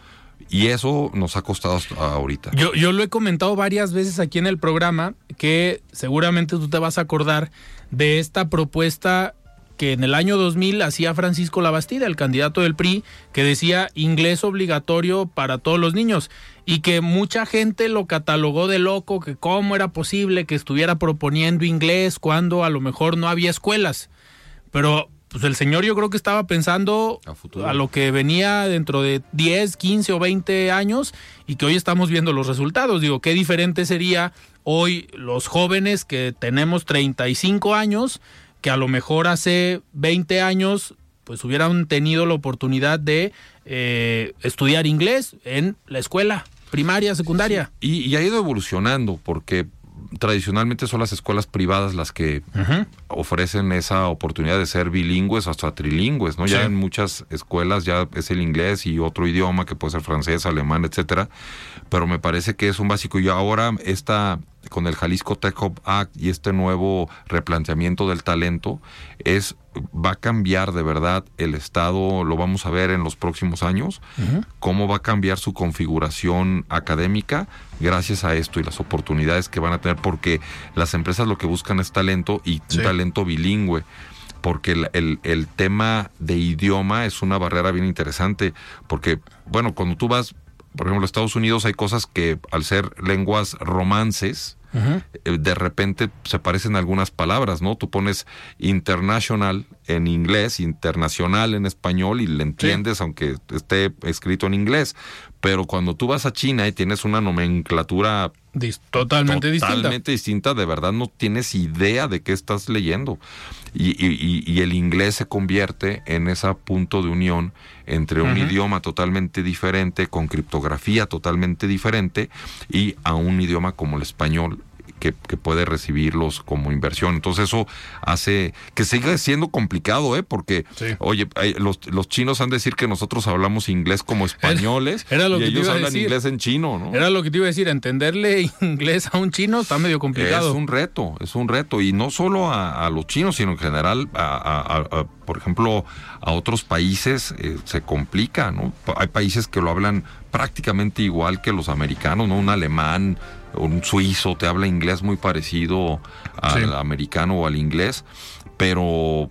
Y eso nos ha costado hasta ahorita. Yo, yo lo he comentado varias veces aquí en el programa, que seguramente tú te vas a acordar de esta propuesta que en el año 2000 hacía Francisco Labastida, el candidato del PRI, que decía inglés obligatorio para todos los niños y que mucha gente lo catalogó de loco, que cómo era posible que estuviera proponiendo inglés cuando a lo mejor no había escuelas. Pero pues el señor yo creo que estaba pensando a, lo que venía dentro de 10, 15 o 20 años y que hoy estamos viendo los resultados. Digo, qué diferente sería hoy los jóvenes que tenemos 35 años, que a lo mejor hace 20 años pues hubieran tenido la oportunidad de eh, estudiar inglés en la escuela primaria, secundaria. Y, y, ha ido evolucionando, porque tradicionalmente son las escuelas privadas las que ofrecen esa oportunidad de ser bilingües hasta trilingües, ¿no? Ya en muchas escuelas ya es el inglés y otro idioma que puede ser francés, alemán, etcétera, pero me parece que es un básico. Y ahora esta con el Jalisco Tech Hub Act y este nuevo replanteamiento del talento es va a cambiar de verdad el estado, lo vamos a ver en los próximos años, cómo va a cambiar su configuración académica gracias a esto y las oportunidades que van a tener, porque las empresas lo que buscan es talento y un talento bilingüe porque el, el, tema de idioma es una barrera bien interesante, porque, bueno, cuando tú vas, por ejemplo, a Estados Unidos hay cosas que al ser lenguas romances, eh, de repente se parecen algunas palabras, ¿no? Tú pones international en inglés, internacional en español y le entiendes aunque esté escrito en inglés. Pero cuando tú vas a China y tienes una nomenclatura totalmente, totalmente distinta. de verdad no tienes idea de qué estás leyendo. Y, y, el inglés se convierte en ese punto de unión entre un idioma totalmente diferente, con criptografía totalmente diferente, y a un idioma como el español que, puede recibirlos como inversión. Entonces eso hace que siga siendo complicado, ¿eh? Porque, oye, los, los, chinos han de decir que nosotros hablamos inglés como españoles era, lo y que ellos hablan inglés en chino, ¿no? Era lo que te iba a decir, entenderle inglés a un chino está medio complicado. Es un reto, es un reto. Y no solo a, los chinos, sino en general, a, por ejemplo, a otros países eh, se complica, ¿no? Hay países que lo hablan prácticamente igual que los americanos, ¿no? Un alemán, un suizo te habla inglés muy parecido al americano o al inglés, pero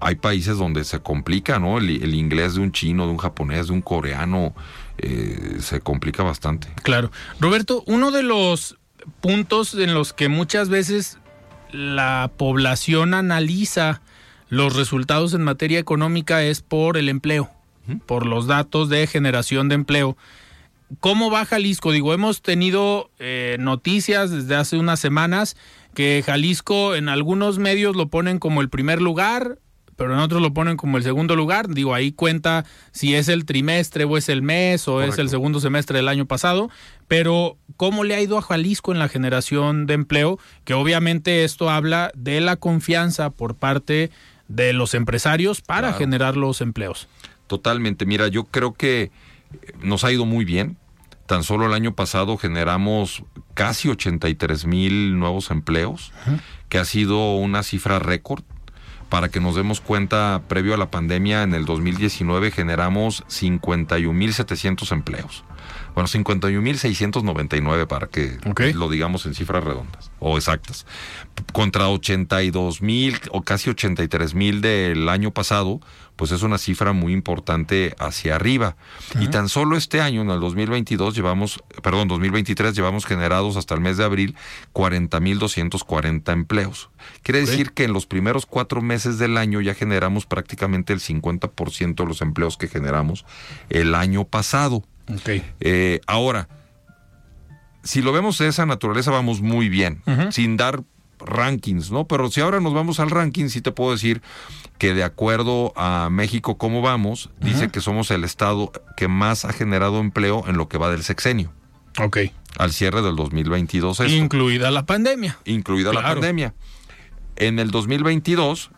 hay países donde se complica, ¿no? El, inglés de un chino, de un japonés, de un coreano, eh, se complica bastante. Claro. Roberto, uno de los puntos en los que muchas veces la población analiza los resultados en materia económica es por el empleo, por los datos de generación de empleo. ¿Cómo va Jalisco? Digo, hemos tenido eh, noticias desde hace unas semanas que Jalisco en algunos medios lo ponen como el primer lugar, pero en otros lo ponen como el segundo lugar. Digo, ahí cuenta si es el trimestre o es el mes o es el segundo semestre del año pasado. Pero, ¿cómo le ha ido a Jalisco en la generación de empleo? Que obviamente esto habla de la confianza por parte de los empresarios para generar los empleos. Totalmente. Mira, yo creo que nos ha ido muy bien. Tan solo el año pasado generamos casi 83 mil nuevos empleos, que ha sido una cifra récord. Para que nos demos cuenta, previo a la pandemia, en el 2019 generamos 51.700 empleos. Bueno, 51.699 para que lo digamos en cifras redondas o exactas. Contra 82.000 o casi 83.000 del año pasado, pues es una cifra muy importante hacia arriba. Y tan solo este año, en el 2022, llevamos, perdón, 2023, llevamos generados hasta el mes de abril 40.240 empleos. Quiere decir que en los primeros cuatro meses del año ya generamos prácticamente el 50% de los empleos que generamos el año pasado. Okay. Eh, ahora, si lo vemos de esa naturaleza, vamos muy bien, sin dar rankings, ¿no? Pero si ahora nos vamos al ranking, sí te puedo decir que de acuerdo a México cómo vamos, dice que somos el estado que más ha generado empleo en lo que va del sexenio. Ok. Al cierre del 2022. Incluida la pandemia. Incluida la pandemia. En el 2022,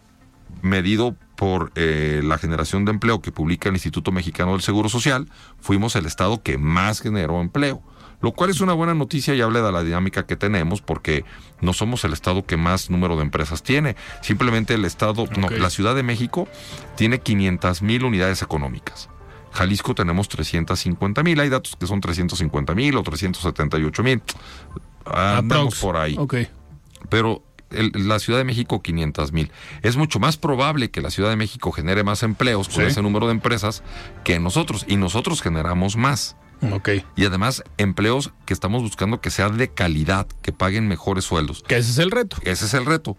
medido por eh, la generación de empleo que publica el Instituto Mexicano del Seguro Social, fuimos el estado que más generó empleo. Lo cual es una buena noticia y habla de la dinámica que tenemos porque no somos el estado que más número de empresas tiene. Simplemente el estado, no, la Ciudad de México tiene 500 mil unidades económicas. Jalisco tenemos 350 mil, hay datos que son 350 mil o 378 mil. Andamos por ahí. Okay. Pero la Ciudad de México 500 mil. Es mucho más probable que la Ciudad de México genere más empleos con ese número de empresas que nosotros. Y nosotros generamos más. Ok. Y además, empleos que estamos buscando que sean de calidad, que paguen mejores sueldos. Que ese es el reto. Ese es el reto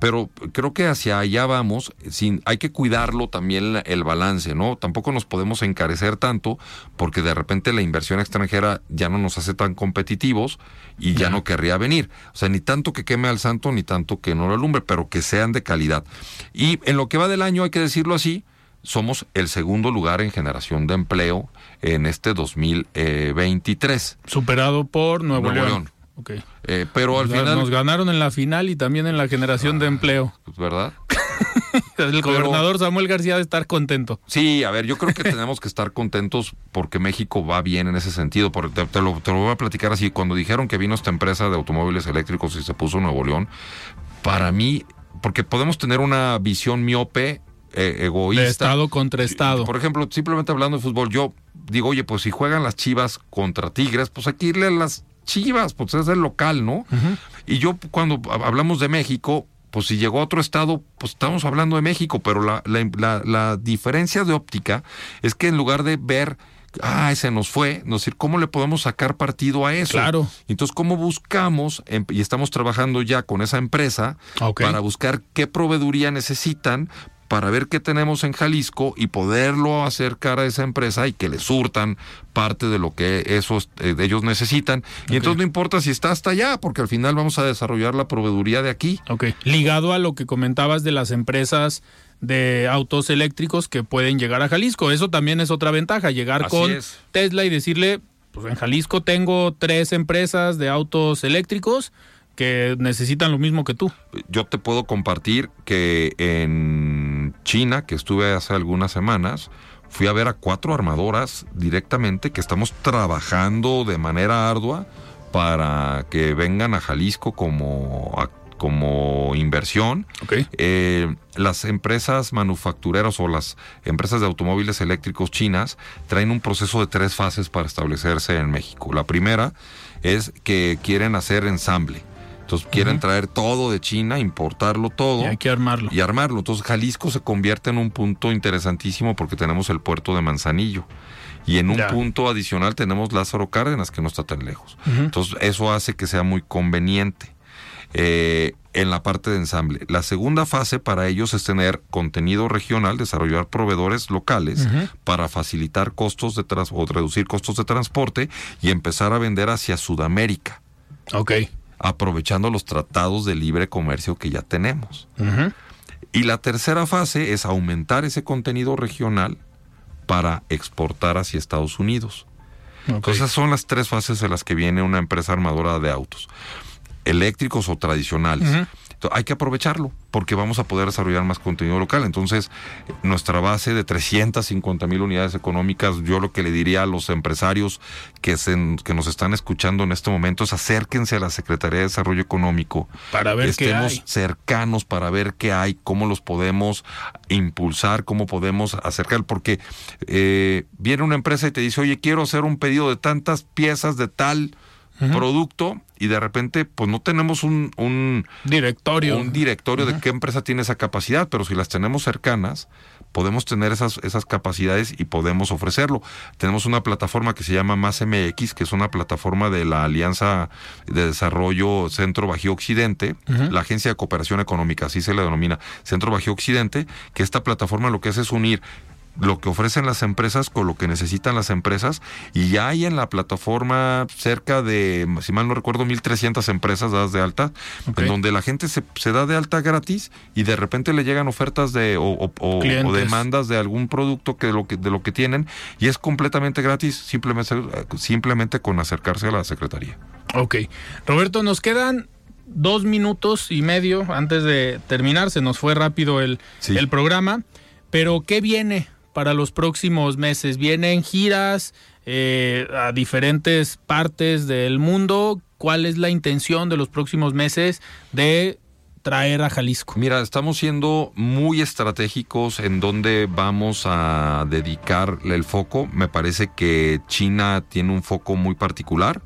pero creo que hacia allá vamos, sin, hay que cuidarlo también el balance, ¿no? Tampoco nos podemos encarecer tanto porque de repente la inversión extranjera ya no nos hace tan competitivos y ya no querría venir. O sea, ni tanto que queme al santo, ni tanto que no lo alumbre, pero que sean de calidad. Y en lo que va del año, hay que decirlo así, somos el segundo lugar en generación de empleo en este 2023. Superado por Nuevo, León. Eh, pero al final. Nos ganaron en la final y también en la generación de empleo. Pues, ¿Verdad? El gobernador Samuel García debe estar contento. Sí, a ver, yo creo que tenemos que estar contentos porque México va bien en ese sentido. Porque te, lo, voy a platicar así. Cuando dijeron que vino esta empresa de automóviles eléctricos y se puso Nuevo León, para mí, porque podemos tener una visión miope, eh, egoísta. De Estado contra Estado. Por ejemplo, simplemente hablando de fútbol, yo digo, oye, pues si juegan las chivas contra Tigres, pues hay que irle a las Chivas, pues es el local, ¿no? Y yo cuando hablamos de México, pues si llegó a otro estado, pues estamos hablando de México, pero la, la, la, diferencia de óptica es que en lugar de ver ah, ese nos fue, no decir, ¿cómo le podemos sacar partido a eso? Claro. Entonces, ¿cómo buscamos, em, y estamos trabajando ya con esa empresa, para buscar qué proveeduría necesitan para ver qué tenemos en Jalisco y poderlo acercar a esa empresa y que le surtan parte de lo que esos eh, ellos necesitan. Y entonces no importa si está hasta allá, porque al final vamos a desarrollar la proveeduría de aquí. Ok. Ligado a lo que comentabas de las empresas de autos eléctricos que pueden llegar a Jalisco. Eso también es otra ventaja, llegar con Tesla y decirle, pues en Jalisco tengo tres empresas de autos eléctricos que necesitan lo mismo que tú. Yo te puedo compartir que en China, que estuve hace algunas semanas, fui a ver a cuatro armadoras directamente que estamos trabajando de manera ardua para que vengan a Jalisco como, como inversión. Eh, las empresas manufactureras o las empresas de automóviles eléctricos chinas traen un proceso de tres fases para establecerse en México. La primera es que quieren hacer ensamble entonces quieren traer todo de China, importarlo todo. Y hay que armarlo. Y armarlo. Entonces Jalisco se convierte en un punto interesantísimo porque tenemos el puerto de Manzanillo. Y en un punto adicional tenemos Lázaro Cárdenas, que no está tan lejos. Entonces eso hace que sea muy conveniente. Eh, en la parte de ensamble. La segunda fase para ellos es tener contenido regional, desarrollar proveedores locales para facilitar costos de o reducir costos de transporte y empezar a vender hacia Sudamérica. Ok aprovechando los tratados de libre comercio que ya tenemos. Y la tercera fase es aumentar ese contenido regional para exportar hacia Estados Unidos. Entonces, esas son las tres fases en las que viene una empresa armadora de autos, eléctricos o tradicionales. Hay que aprovecharlo porque vamos a poder desarrollar más contenido local. Entonces, nuestra base de 350 mil unidades económicas, yo lo que le diría a los empresarios que, se, que nos están escuchando en este momento es acérquense a la Secretaría de Desarrollo Económico. Para ver Estemos qué hay. cercanos para ver qué hay, cómo los podemos impulsar, cómo podemos acercar, porque eh, viene una empresa y te dice, oye, quiero hacer un pedido de tantas piezas de tal producto y de repente pues no tenemos un, un directorio, un directorio de qué empresa tiene esa capacidad, pero si las tenemos cercanas, podemos tener esas, esas capacidades y podemos ofrecerlo. Tenemos una plataforma que se llama Más MX, que es una plataforma de la Alianza de Desarrollo Centro Bajío Occidente, la Agencia de Cooperación Económica, así se le denomina, Centro Bajío Occidente, que esta plataforma lo que hace es unir lo que ofrecen las empresas con lo que necesitan las empresas y ya hay en la plataforma cerca de, si mal no recuerdo, 1.300 empresas dadas de alta, en donde la gente se, se, da de alta gratis y de repente le llegan ofertas de o, o, o demandas de algún producto que de lo que de lo que tienen y es completamente gratis simplemente simplemente con acercarse a la secretaría. Ok, Roberto, nos quedan dos minutos y medio antes de terminar, se nos fue rápido el, sí. el programa, pero ¿qué viene para los próximos meses? ¿Vienen giras eh, a diferentes partes del mundo? ¿Cuál es la intención de los próximos meses de traer a Jalisco? Mira, estamos siendo muy estratégicos en dónde vamos a dedicar el foco. Me parece que China tiene un foco muy particular.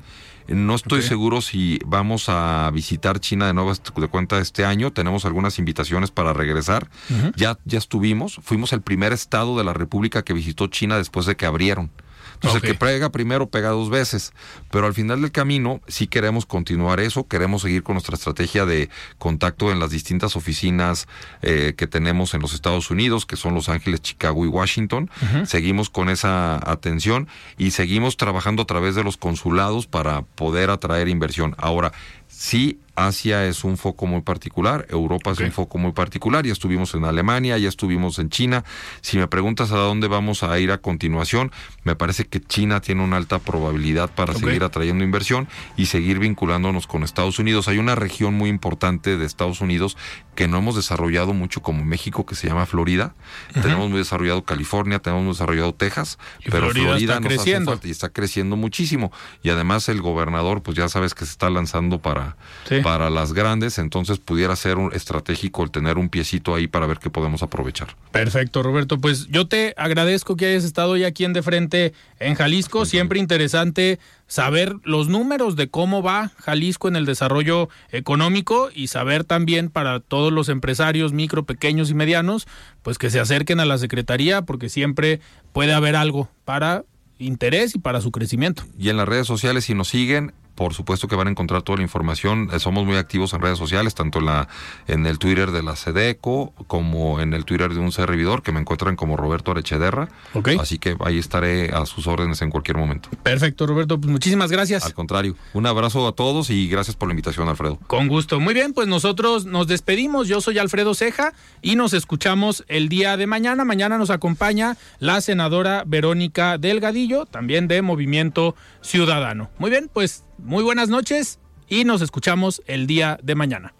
No estoy okay. seguro si vamos a visitar China de nuevo de cuenta este año. Tenemos algunas invitaciones para regresar. Uh -huh. Ya ya estuvimos. Fuimos el primer estado de la República que visitó China después de que abrieron. Entonces okay. el que pega primero pega dos veces, pero al final del camino sí queremos continuar eso, queremos seguir con nuestra estrategia de contacto en las distintas oficinas eh, que tenemos en los Estados Unidos, que son Los Ángeles, Chicago y Washington. Uh -huh. Seguimos con esa atención y seguimos trabajando a través de los consulados para poder atraer inversión. Ahora, sí Asia es un foco muy particular, Europa okay. es un foco muy particular, ya estuvimos en Alemania, ya estuvimos en China. Si me preguntas a dónde vamos a ir a continuación, me parece que China tiene una alta probabilidad para okay. seguir atrayendo inversión y seguir vinculándonos con Estados Unidos. Hay una región muy importante de Estados Unidos que no hemos desarrollado mucho como México, que se llama Florida. Uh -huh. Tenemos muy desarrollado California, tenemos muy desarrollado Texas, y pero Florida, Florida está nos creciendo. hace falta y está creciendo muchísimo. Y además el gobernador, pues ya sabes que se está lanzando para... Sí para las grandes, entonces pudiera ser un estratégico el tener un piecito ahí para ver qué podemos aprovechar. Perfecto, Roberto. Pues yo te agradezco que hayas estado hoy aquí en De Frente en Jalisco. Siempre interesante saber los números de cómo va Jalisco en el desarrollo económico y saber también para todos los empresarios micro, pequeños y medianos, pues que se acerquen a la Secretaría porque siempre puede haber algo para interés y para su crecimiento. Y en las redes sociales, si nos siguen, por supuesto que van a encontrar toda la información. Eh, somos muy activos en redes sociales, tanto en, la, en el Twitter de la Sedeco como en el Twitter de un servidor que me encuentran como Roberto Arechederra. Okay. Así que ahí estaré a sus órdenes en cualquier momento. Perfecto, Roberto. Pues muchísimas gracias. Al contrario, un abrazo a todos y gracias por la invitación, Alfredo. Con gusto. Muy bien, pues nosotros nos despedimos. Yo soy Alfredo Ceja y nos escuchamos el día de mañana. Mañana nos acompaña la senadora Verónica Delgadillo, también de Movimiento Ciudadano. Muy bien, pues muy buenas noches y nos escuchamos el día de mañana.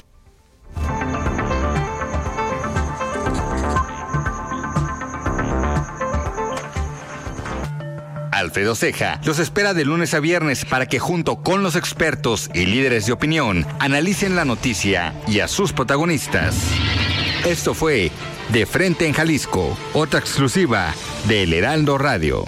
Alfredo Ceja los espera de lunes a viernes para que junto con los expertos y líderes de opinión analicen la noticia y a sus protagonistas. Esto fue De Frente en Jalisco, otra exclusiva de El Heraldo Radio.